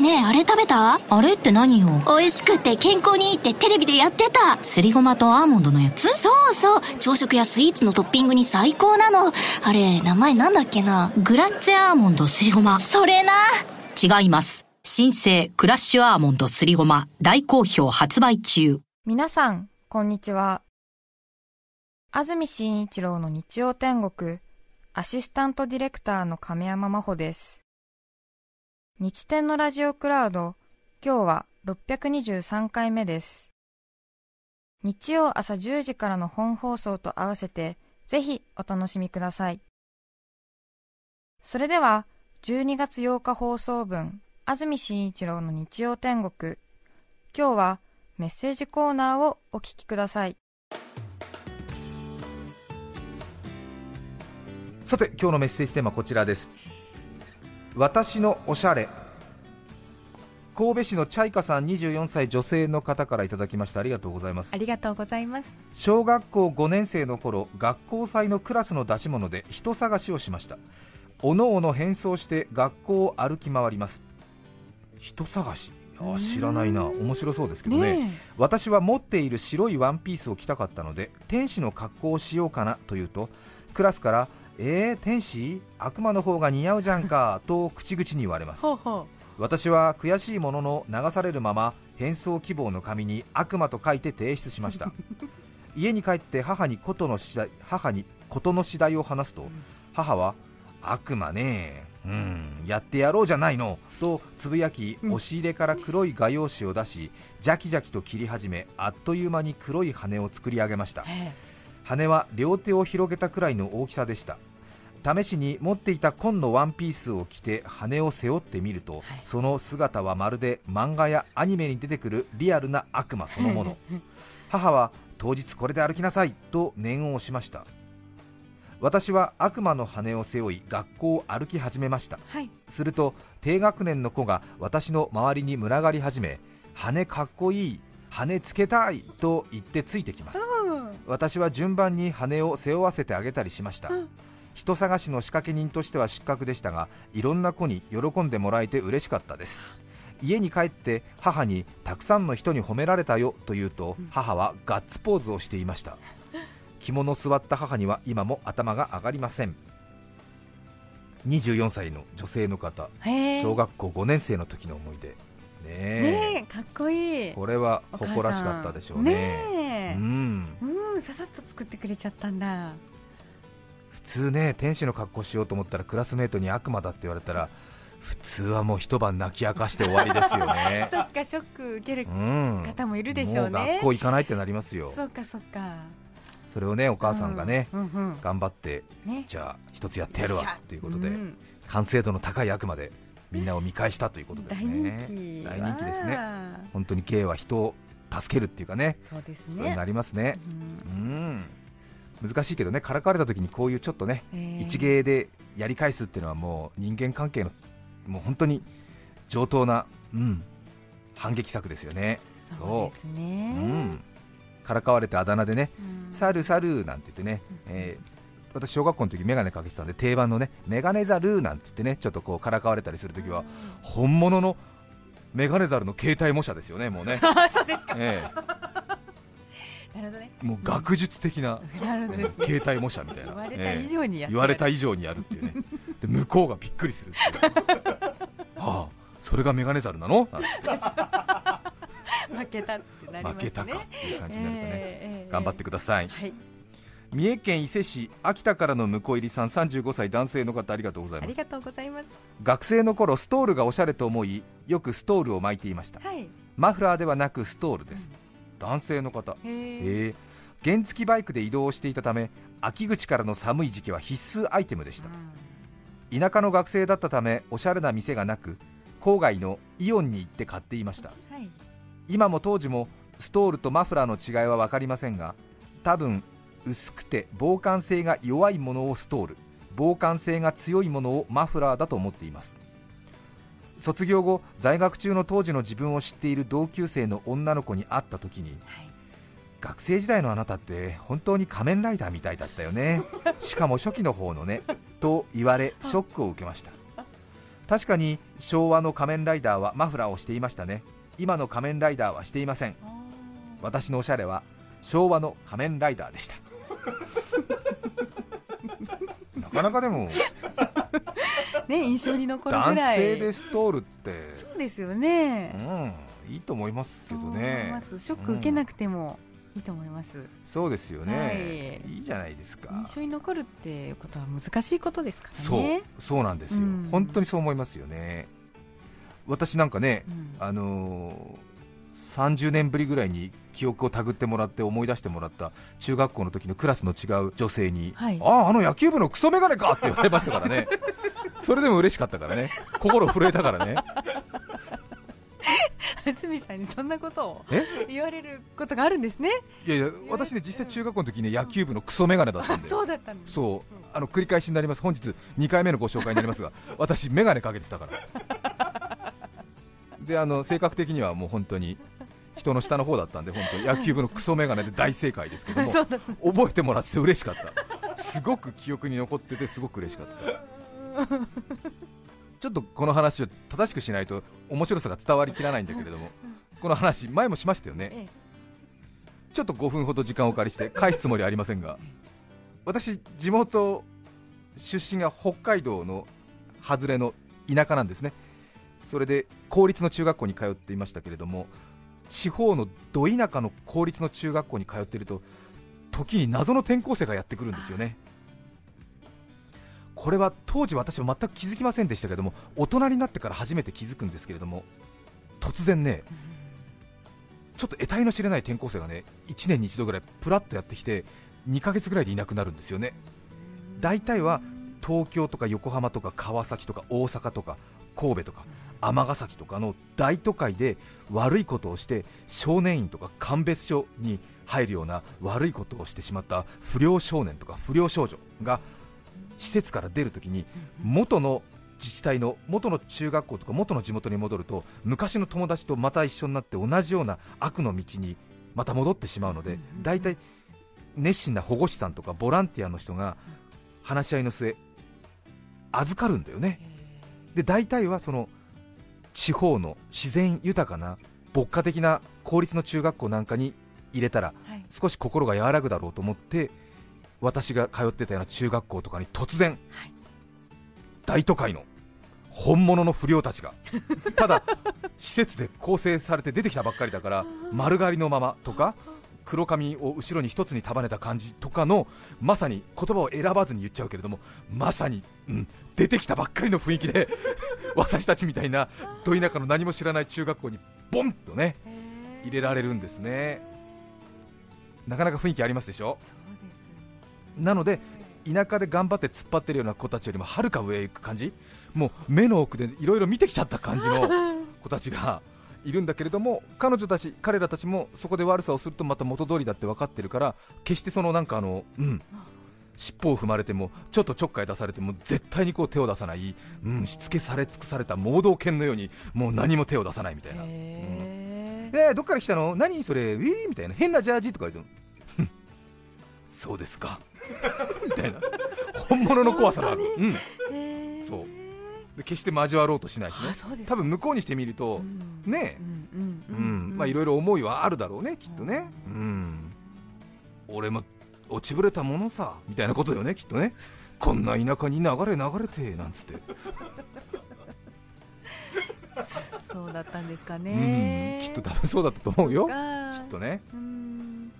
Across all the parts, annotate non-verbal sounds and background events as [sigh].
ねえあれ食べた？あれって何よ？美味しくて健康にいいってテレビでやってた。すりごまとアーモンドのやつ？そうそう。朝食やスイーツのトッピングに最高なの。あれ名前なんだっけな？グラッツェアーモンドすりごま。それな。違います。新生クラッシュアーモンドすりごま。大好評発売中。皆さんこんにちは。安住紳一郎の日曜天国アシスタントディレクターの亀山真帆です日天のラジオクラウド、今日は623回目です。日曜朝10時からの本放送と合わせて、ぜひお楽しみください。それでは、12月8日放送分、安住紳一郎の日曜天国。今日はメッセージコーナーをお聞きください。さて、今日のメッセージテーマはこちらです。私のおしゃれ。神戸市のチャイカさん24歳女性の方からいただきました。ありがとうございます。ありがとうございます。小学校5年生の頃学校祭のクラスの出し物で人探しをしました。おのおの変装して学校を歩き回ります。人探し？あ知らないな。面白そうですけどね、ね、私は持っている白いワンピースを着たかったので天使の格好をしようかなというとクラスからえー、天使？悪魔の方が似合うじゃんか [laughs] と口々に言われます。私は悔しいものの流されるまま変装希望の紙に悪魔と書いて提出しました。[laughs] 家に帰って母にことの次第母に事の次第を話すと、母は悪魔ねうんやってやろうじゃないのとつぶやき押し入れから黒い画用紙を出しジャキジャキと切り始めあっという間に黒い羽を作り上げました。羽は両手を広げたくらいの大きさでした試しに持っていた紺のワンピースを着て羽を背負ってみると、はい、その姿はまるで漫画やアニメに出てくるリアルな悪魔そのもの。[laughs] 母は当日これで歩きなさいと念を押しました。私は悪魔の羽を背負い学校を歩き始めました、はい、すると低学年の子が私の周りに群がり始め羽かっこいい羽つけたいと言ってついてきます、私は順番に羽を背負わせてあげたりしました、うん人探しの仕掛け人としては失格でしたがいろんな子に喜んでもらえて嬉しかったです。家に帰って母にたくさんの人に褒められたよと言うと母はガッツポーズをしていました。着物座った母には今も頭が上がりません。24歳の女性の方小学校5年生の時の思い出。ねえ。かっこいい。これは誇らしかったでしょうね。ねうん、うん、ささっと作ってくれちゃったんだ普通ね天使の格好しようと思ったらクラスメートに悪魔だって言われたら普通はもう一晩泣き明かして終わりですよね。[laughs] そっかショック受ける方もいるでしょうね、うん、学校行かないってなりますよ。そっかそっか。それをねお母さんがね、うんうんうん、頑張って、ね、じゃあ一つやってやるわということで、うん、完成度の高い悪魔でみんなを見返したということですね。大人気。ですね。本当に K は人を助けるっていうかね。そうですね。そうなりますね。うん難しいけどねからかわれた時にこういうちょっとね、えー、一芸でやり返すっていうのはもう人間関係のもう本当に上等な、うん、反撃策ですよね。そうですね、う。ん、からかわれてあだ名でね、サルサルなんて言ってね、えー、私、小学校の時メガネかけてたんで定番のねメガネザルなんて言ってねちょっとこうからかわれたりするときは本物のメガネザルの携帯模写ですよね、もうね。[laughs] そうですか、えーもう学術的な、携帯模写みたいな。言われた以上にや言われた以上にやるっていうね。で向こうがびっくりする。[laughs] ああそれがメガネザルなの？なん負けたってなりますね。負けたかっていう感じになるとね、えー、頑張ってください、はい。三重県伊勢市秋田からの婿入りさん35歳男性の方ありがとうございます。ありがとうございます。学生の頃ストールがおしゃれと思いよくストールを巻いていました、はい、マフラーではなくストールです、うん男性の方。へえ原付バイクで移動していたため秋口からの寒い時期は必須アイテムでした、田舎の学生だったためおしゃれな店がなく郊外のイオンに行って買っていました、はい、今も当時もストールとマフラーの違いは分かりませんが多分薄くて防寒性が弱いものをストール防寒性が強いものをマフラーだと思っています卒業後在学中の当時の自分を知っている同級生の女の子に会った時に、はい、学生時代のあなたって本当に仮面ライダーみたいだったよね。しかも初期の方のね [laughs] と言われショックを受けました。確かに昭和の仮面ライダーはマフラーをしていましたね。今の仮面ライダーはしていません。私のおしゃれは昭和の仮面ライダーでした。[laughs] なかなかでもね印象に残るぐ男らい。性でストールって。そうですよね。うんいいと思いますけどね。ます。ショック受けなくてもいいと思います、そうですよね、はい。い、いじゃないですか。印象に残るっていうことは難しいことですからそうねそうなんですよ、うん。本当にそう思いますよね。私なんかね、うん。あのー30年ぶりぐらいに記憶をたぐってもらって思い出してもらった中学校の時のクラスの違う女性に、はいあああの野球部のクソメガネかって言われましたからね。[laughs] それでも嬉しかったからね。心震えたからね。[laughs] 安住さんにそんなことをえ？言われることがあるんですね。いやいや私ね実際中学校の時ね野球部のクソメガネだったんで。そうだったんですそう。あの繰り返しになります。本日2回目のご紹介になりますが私メガネかけてたから。[laughs] であの性格的にはもう本当に人の下の方だったんで本当に。野球部のクソメガネで大正解ですけども覚えてもらってて嬉しかった。すごく記憶に残っててすごく嬉しかった。ちょっとこの話を正しくしないと面白さが伝わりきらないんだけれどもこの話前もしましたよね。え。ちょっと5分ほど時間をお借りして返すつもりはありませんが私地元出身が北海道の外れの田舎なんですね。それで公立の中学校に通っていましたけれども地方のど田舎の公立の中学校に通っていると時に謎の転校生がやってくるんですよね。これは当時私は全く気づきませんでしたけども大人になってから初めて気づくんですけれども突然ねちょっと得体の知れない転校生がね1年に1度ぐらいプラッとやってきて2ヶ月ぐらいでいなくなるんですよね。大体は東京とか横浜とか川崎とか大阪とか神戸とか尼崎とかの大都会で悪いことをして少年院とか鑑別所に入るような悪いことをしてしまった不良少年とか不良少女が施設から出るときに元の自治体の元の中学校とか元の地元に戻ると昔の友達とまた一緒になって同じような悪の道にまた戻ってしまうので大体熱心な保護士さんとかボランティアの人が話し合いの末預かるんだよね。で大体はその地方の自然豊かな牧歌的な公立の中学校なんかに入れたらはい。少し心が和らぐだろうと思って私が通ってたような中学校とかに突然、はい。大都会の本物の不良たちがただ施設で構成されて出てきたばっかりだから [laughs] 丸刈りのままとか黒髪を後ろに一つに束ねた感じとかのまさに言葉を選ばずに言っちゃうけれどもまさに、うん、出てきたばっかりの雰囲気で [laughs] 私たちみたいなど田舎の何も知らない中学校にボンとね入れられるんですね。なかなか雰囲気ありますでしょ？なので田舎で頑張って突っ張ってるような子たちよりもはるか上へ行く感じもう目の奥でいろいろ見てきちゃった感じの子たちがいるんだけれども彼女たち彼らたちもそこで悪さをするとまた元通りだって分かってるから決してそのなんかあのうん尻尾を踏まれてもちょっとちょっかい出されても絶対にこう手を出さない、うん、しつけされ尽くされた盲導犬のようにもう何も手を出さないみたいな、うん。へえー、どっから来たの？何それ？ウィー？みたいな。変なジャージとか言われてそうですか。[laughs] みたいな。本物の怖さがある、うん、えそうで決して交わろうとしないしね。多分向こうにしてみると、ね。いろいろ思いはあるだろうねきっとね。うん。俺も落ちぶれたものさみたいなことよねきっとね。こんな田舎に流れ流れてなんつって。[laughs] そうだったんですかうん。ねきっと多分そうだったと思うよ。がきっとね。うん。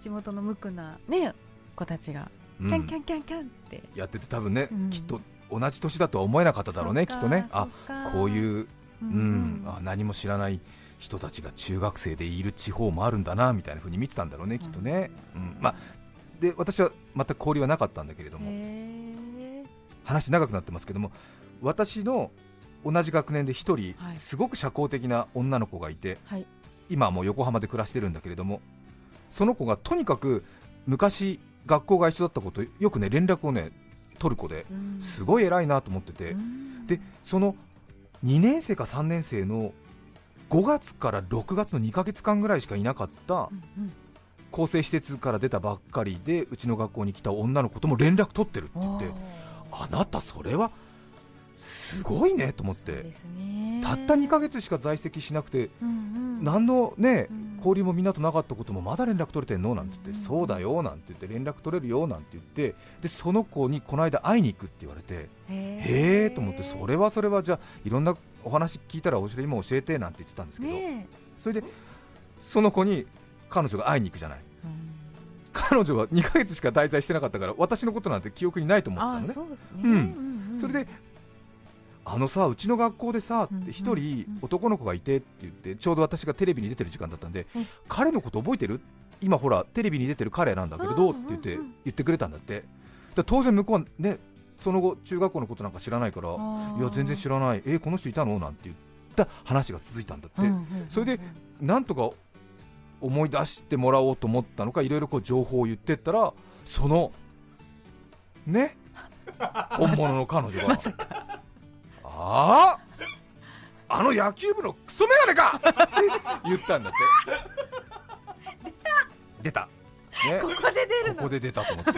地元の無垢なね子たちがうん。キャンキャンキャンキャンって。やってて多分ね、うん。きっと同じ年だとは思えなかっただろうねきっとね。あこうういう、うん。あ何も知らない人たちが中学生でいる地方もあるんだなみたいな風に見てたんだろうねきっとね、うん。まあ、で私は全く交流はなかったんだけれどもへ話長くなってますけども私の同じ学年で一人、はい。すごく社交的な女の子がいてはい。今はもう横浜で暮らしてるんだけれどもその子がとにかく昔学校が一緒だった子とよくね連絡をね取る子でうんすごい偉いなと思ってて、うん。でその2年生か3年生の5月から6月の2ヶ月間ぐらいしかいなかった更生施設から出たばっかりでうちの学校に来た女の子とも連絡取ってるって言ってあなたそれはすごいねと思って。たった2ヶ月しか在籍しなくてうんうん。何のねうん。交流もみんなとなかったこともまだ連絡取れてんの？なんて言ってうん。そうだよなんて言って連絡取れるよなんて言ってでその子にこの間会いに行くって言われてへえと思ってそれはそれはじゃあいろんなお話聞いたらおし今教えてなんて言ってたんですけどねそれでその子に彼女が会いに行くじゃない。え、うん。彼女は2ヶ月しか滞在してなかったから私のことなんて記憶にないと思ってたのね。あそうですね、うんうんうん。それであのさうちの学校でさうんって一人うん。男の子がいてって言ってちょうど私がテレビに出てる時間だったんでうん。彼のこと覚えてる？今ほらテレビに出てる彼なんだけれどって言って言ってくれたんだって。だ当然向こうはねその後中学校のことなんか知らないからいや全然知らない。えこの人いたの？なんて言った話が続いたんだって、それでなんとか思い出してもらおうと思ったのかいろいろこう情報を言ってったらそのね？[laughs] 本物の彼女が、あああの野球部のクソメガネか！っ [laughs] て言ったんだって。出た。ね。ここで出るの？ここで出たと思って。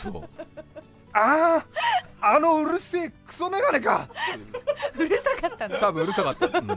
そう。あああのうるせえクソメガネか！うるさかったの？多分うるさかった、うん、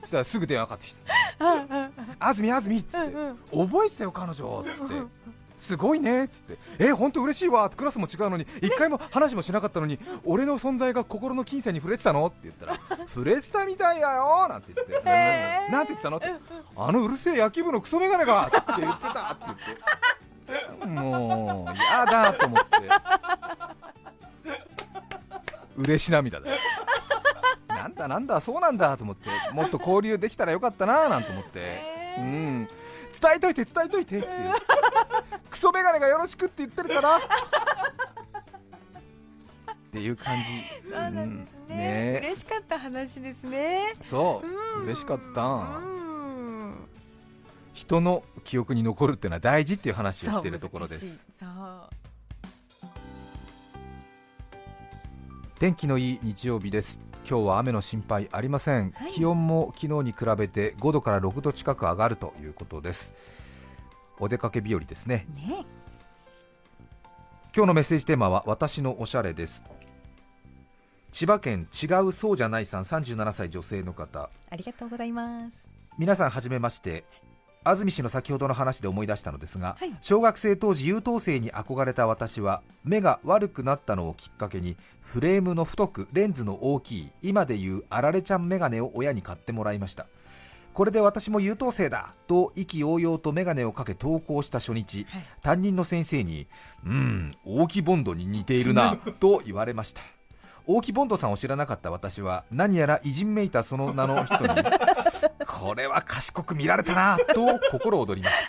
そしたらすぐ電話かかってきて「あずみあずみ」っつって「覚えてたよ彼女」っつって「すごいね」っつって「え本当嬉しいわ」クラスも違うのに。一回も話もしなかったのに俺の存在が心の金銭に触れてたの？って言ったら「触れてたみたいだよ」なんて言って。てなんて言ってたの?」って「あのうるせえ野球部のクソメガネが」って言ってたって言って。もうやだと思って。嬉し涙だよ。なんだなんだそうなんだと思って。もっと交流できたらよかったななんて思って、うん。伝えといて伝えといてってソメガネがよろしくって言ってるから。っていう感じ。そうなんですね,、うん。ね。嬉しかった話ですね。そう。うん。嬉しかった。うん。人の記憶に残るっていうのは大事っていう話をしているところでそうす難しい。天気のいい日曜日です。今日は雨の心配ありません、はい。気温も昨日に比べて5度から6度近く上がるということですお出かけ日和ですね。ね。今日のメッセージテーマは私のおしゃれです。千葉県違うそうじゃないさん37歳女性の方。ありがとうございます。皆さんはじめまして。安住氏の先ほどの話で思い出したのですが、はい。小学生当時優等生に憧れた私は目が悪くなったのをきっかけにフレームの太くレンズの大きい今でいうあられちゃんメガネを親に買ってもらいましたこれで私も優等生だと意気揚々とメガネをかけ登校した初日、はい。担任の先生にうん大木ボンドに似ているな [laughs] と言われました。大木ボンドさんを知らなかった私は何やら偉人めいたその名の人に [laughs] これは賢く見られたなと心躍ります。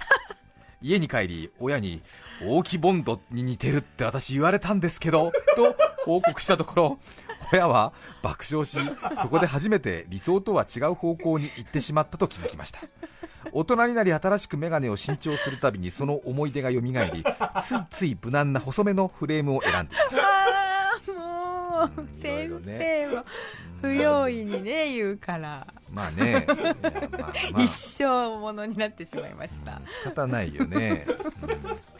家に帰り親に大木ボンドに似てるって私言われたんですけどと報告したところ親は爆笑しそこで初めて理想とは違う方向に行ってしまったと気づきました。大人になり新しく眼鏡を新調するたびにその思い出がよみがえりついつい無難な細めのフレームを選んでいます。ああもう、先生は不用意にね言うから、まあね。まあまあ。一生ものになってしまいました、仕方ないよね、うん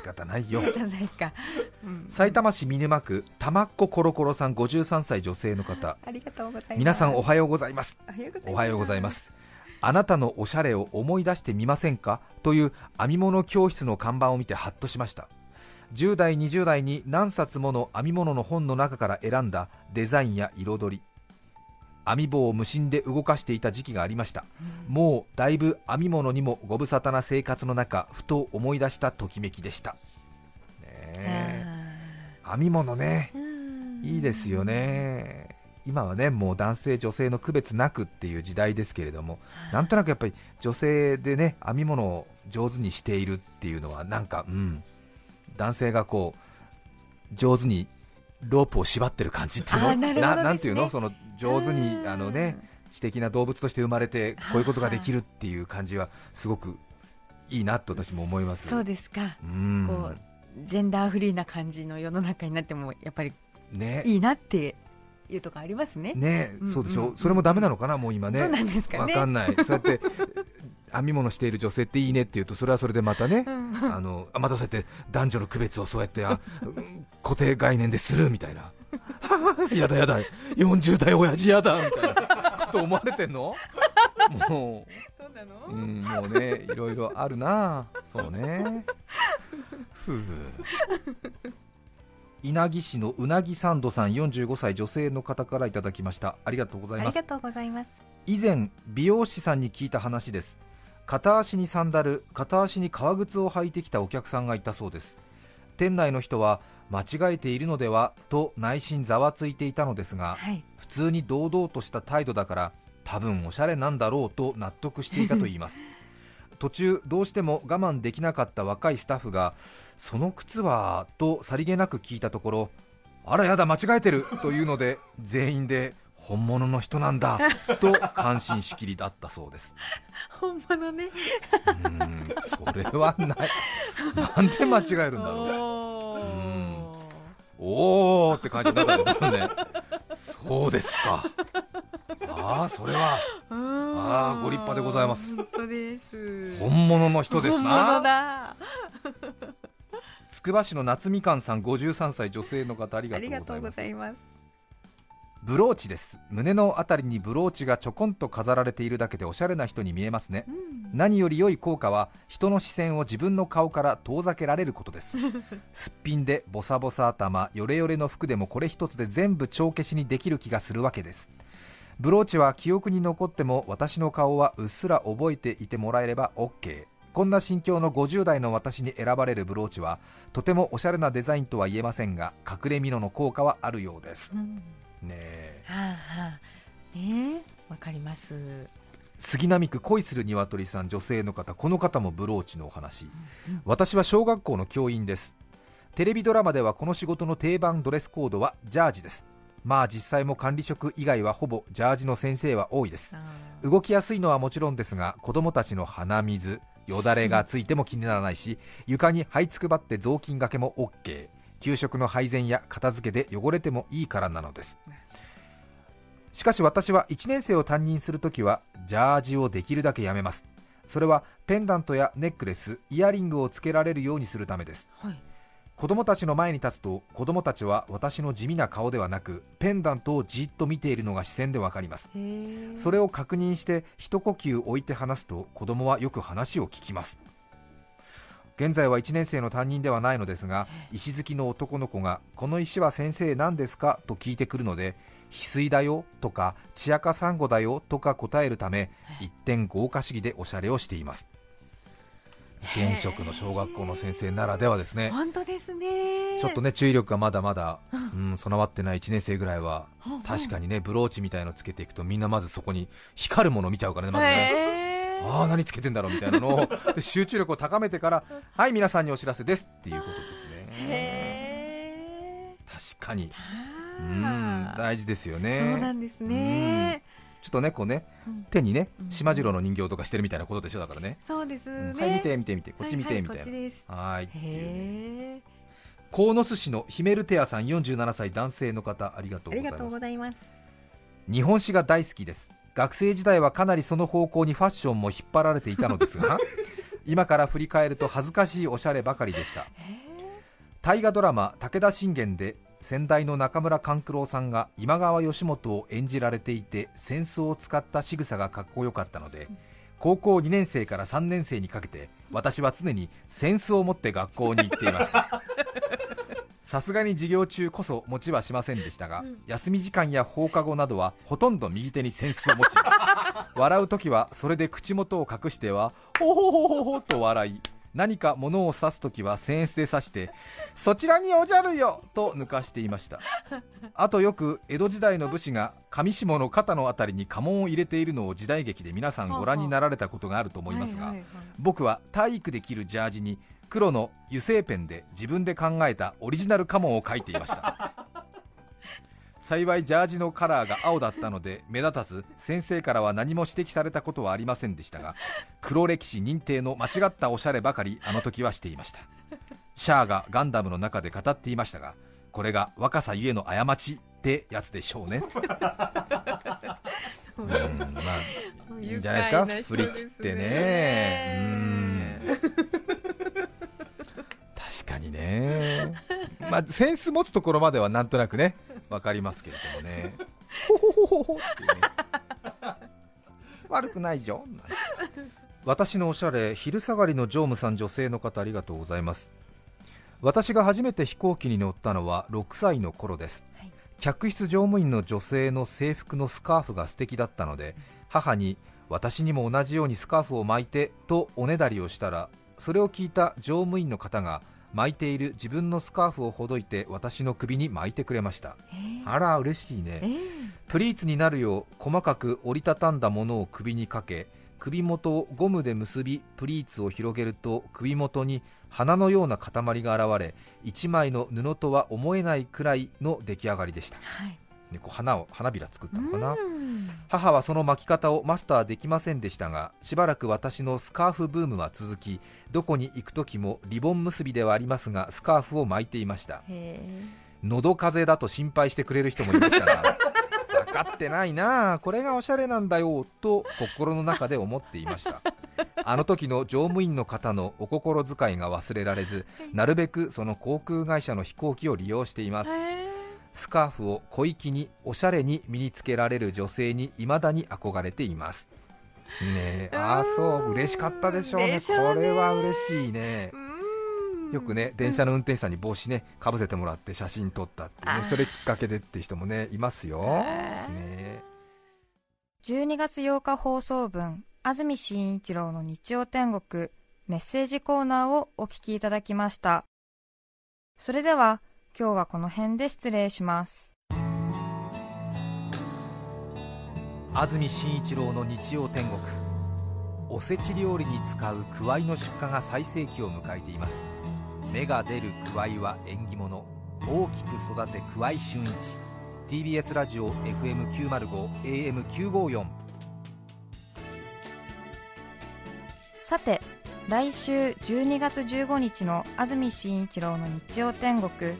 仕方ないよ。ないか、うん、埼玉市見沼区たまっこコロコロさん53歳女性の方。ありがとうございます。皆さんおはようございます。おはようございます。あなたのおしゃれを思い出してみませんか？という編み物教室の看板を見てハッとしました。10代20代に何冊もの編み物の本の中から選んだデザインや彩り編み棒を無心で動かしていた時期がありました、もうだいぶ編み物にもご無沙汰な生活の中ふと思い出したときめきでした、ねえ。編み物ね。いいですよね。今はねもう男性女性の区別なくっていう時代ですけれどもなんとなくやっぱり女性でね編み物を上手にしているっていうのはなんかうん。男性がこう上手にロープを縛ってる感じっていうの？あーななんていうの？その上手にうん。あのね知的な動物として生まれてこういうことができるっていう感じはすごくいいなと私も思います。そうですか、うん。こうジェンダーフリーな感じの世の中になってもやっぱりね。いいなっていうとこありますね。ねうんそうでしょ、うんそれもダメなのかなもう今ね。どうなんですかね。わかんない。そうやって [laughs] 編み物している女性っていいねって言うとそれはそれでまたね、あのまたそうやって男女の区別をそうやってあ固定概念でするみたいな [laughs] やだやだ40代親父やだみたいなこと思われてんの？もう。そうなの、うん、もうねいろいろあるな。そうね。ふう。稲城市のうなぎサンドさん45歳女性の方からいただきました。ありがとうございます。ありがとうございます。以前美容師さんに聞いた話です。片足にサンダル片足に革靴を履いてきたお客さんがいたそうです。店内の人は間違えているのではと内心ざわついていたのですが、はい、普通に堂々とした態度だから多分おしゃれなんだろうと納得していたといいます。[laughs] 途中どうしても我慢できなかった若いスタッフがその靴はとさりげなく聞いたところあらやだ間違えてるというので全員で本物の人なんだと感心しきりだったそうです。[laughs] 本物ね。うんそれはない。なんで間違えるんだろう [laughs] おーって感じになったんですよねそうですか。ああそれは。ああご立派でございます。本当です。本物の人ですな。つくば市の夏みかんさん53歳女性の方ありがとうございますブローチです。胸のあたりにブローチがちょこんと飾られているだけでおしゃれな人に見えますね、うん、何より良い効果は人の視線を自分の顔から遠ざけられることです。[laughs] すっぴんでボサボサ頭ヨレヨレの服でもこれ一つで全部帳消しにできる気がするわけです。ブローチは記憶に残っても私の顔はうっすら覚えていてもらえれば OK こんな心境の50代の私に選ばれるブローチはとてもおしゃれなデザインとは言えませんが隠れ蓑の効果はあるようです、うんねはあはあ。ねわかります。杉並区恋する鶏さん女性の方この方もブローチのお話、うんうん、私は小学校の教員です。テレビドラマではこの仕事の定番ドレスコードはジャージです。まあ実際も管理職以外はほぼジャージの先生は多いです。動きやすいのはもちろんですが子供たちの鼻水よだれがついても気にならないし床に這いつくばって雑巾がけも OK 給食の配膳や片付けで汚れてもいいからなのです。しかし私は1年生を担任するときはジャージをできるだけやめます。それはペンダントやネックレスイヤリングをつけられるようにするためです、はい、子供たちの前に立つと子供たちは私の地味な顔ではなくペンダントをじっと見ているのが視線でわかります。それを確認して一呼吸置いて話すと子供はよく話を聞きます現在は1年生の担任ではないのですが石好きの男の子がこの石は先生何ですか？と聞いてくるので翡翠だよとか千赤サンゴだよとか答えるため一点豪華主義でおしゃれをしています。現職の小学校の先生ならではですね。本当ですね。ちょっとね注意力がまだまだ、うん、備わってない1年生ぐらいは確かにねブローチみたいのつけていくとみんなまずそこに光るもの見ちゃうからねまずねああ何つけてんだろうみたいなのを [laughs] 集中力を高めてからはい皆さんにお知らせですっていうことですね。確かに。うん大事ですよね。そうなんですね。ちょっとねこうね、うん、手にねしまじろうの人形とかしてるみたいなことでしょだからね。そうですね、はい見て見て見てこっち見てみたいなはい。鴻巣市のヒメルテアさん47歳男性の方ありがとうございます。日本史が大好きです学生時代はかなりその方向にファッションも引っ張られていたのですが [laughs] 今から振り返ると恥ずかしいおしゃればかりでした。大河ドラマ「武田信玄」で先代の中村勘九郎さんが今川義元を演じられていて扇子を使った仕草がかっこよかったので高校2年生から3年生にかけて私は常に扇子を持って学校に行っていましたさすがに授業中こそ持ちはしませんでしたが、うん、休み時間や放課後などはほとんど右手に扇子を持ち [laughs] 笑う時はそれで口元を隠してはほほほほほと笑い何か物を指す時は扇子で指してそちらにおじゃるよと抜かしていました。あとよく江戸時代の武士が上下の肩の辺りに家紋を入れているのを時代劇で皆さんご覧になられたことがあると思いますが僕は体育で着るジャージに黒の油性ペンで自分で考えたオリジナル家紋を書いていました。[laughs] 幸いジャージのカラーが青だったので目立たず先生からは何も指摘されたことはありませんでしたが黒歴史認定の間違ったおしゃればかりあの時はしていました。シャアがガンダムの中で語っていましたがこれが若さゆえの過ちってやつでしょうね。[laughs] うんまあいいんじゃないですか？振り切ってね。うんね。まあセンス持つところまではなんとなくねわかりますけれどもね。ほほほほほってね。悪くないじゃん私のおしゃれ昼下がりの常務さん女性の方ありがとうございます。私が初めて飛行機に乗ったのは6歳の頃です、はい。客室乗務員の女性の制服のスカーフが素敵だったので母に私にも同じようにスカーフを巻いてとおねだりをしたらそれを聞いた乗務員の方が巻いている自分のスカーフをほどいて私の首に巻いてくれました。あら嬉しいね。えープリーツになるよう細かく折りたたんだものを首にかけ首元をゴムで結びプリーツを広げると首元に花のような塊が現れ1枚の布とは思えないくらいの出来上がりでした、はいね、こう花を花びら作ったのかな。うん。母はその巻き方をマスターできませんでしたがしばらく私のスカーフブームは続きどこに行く時もリボン結びではありますがスカーフを巻いていました。へ喉風邪だと心配してくれる人もいましたが分かってないなあこれがおしゃれなんだよと心の中で思っていました。あの時の乗務員の方のお心遣いが忘れられずなるべくその航空会社の飛行機を利用していますスカーフを小粋におしゃれに身につけられる女性に未だに憧れています。ねえああそう嬉しかったでしょうね。ね。これは嬉しいね。よくね電車の運転手さんに帽子ねかぶせてもらって写真撮ったってねそれきっかけでって人もねいますよ、ね12月8日放送分安住紳一郎の日曜天国メッセージコーナーをお聞きいただきました。それでは今日はこの辺で失礼します。安住紳一郎の日曜天国。おせち料理に使うくわいの出荷が最盛期を迎えています。芽が出るくわいは縁起物。大きく育てくわい春一 TBS ラジオ FM905 AM954 さて来週12月15日の安住紳一郎の日曜天国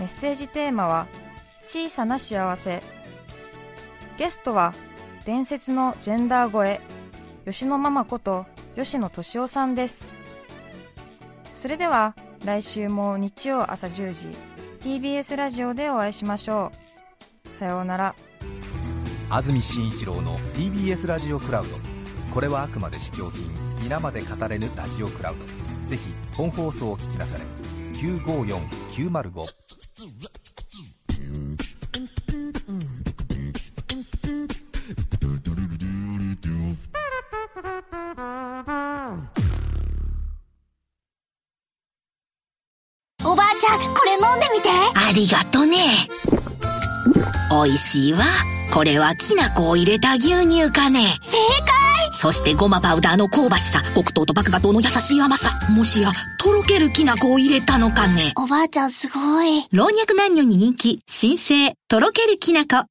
メッセージテーマは「小さな幸せ」ゲストは伝説のジェンダー声吉野ママこと吉野敏夫さんです。それでは来週も日曜朝10時 TBS ラジオでお会いしましょう。さようなら。安住紳一郎の TBS ラジオクラウド。これはあくまで試供品皆まで語れぬラジオクラウド。ぜひ本放送を聞きなされ954905おばあちゃん、これ飲んでみて。ありがとね。おいしいわ。これはきな粉を入れた牛乳かね。正そしてごまパウダーの香ばしさ、黒糖と麦芽糖の優しい甘さ。もしや、とろけるきな粉を入れたのかね。解おばあちゃんすごい。老若男女に人気、新生、とろけるきな粉。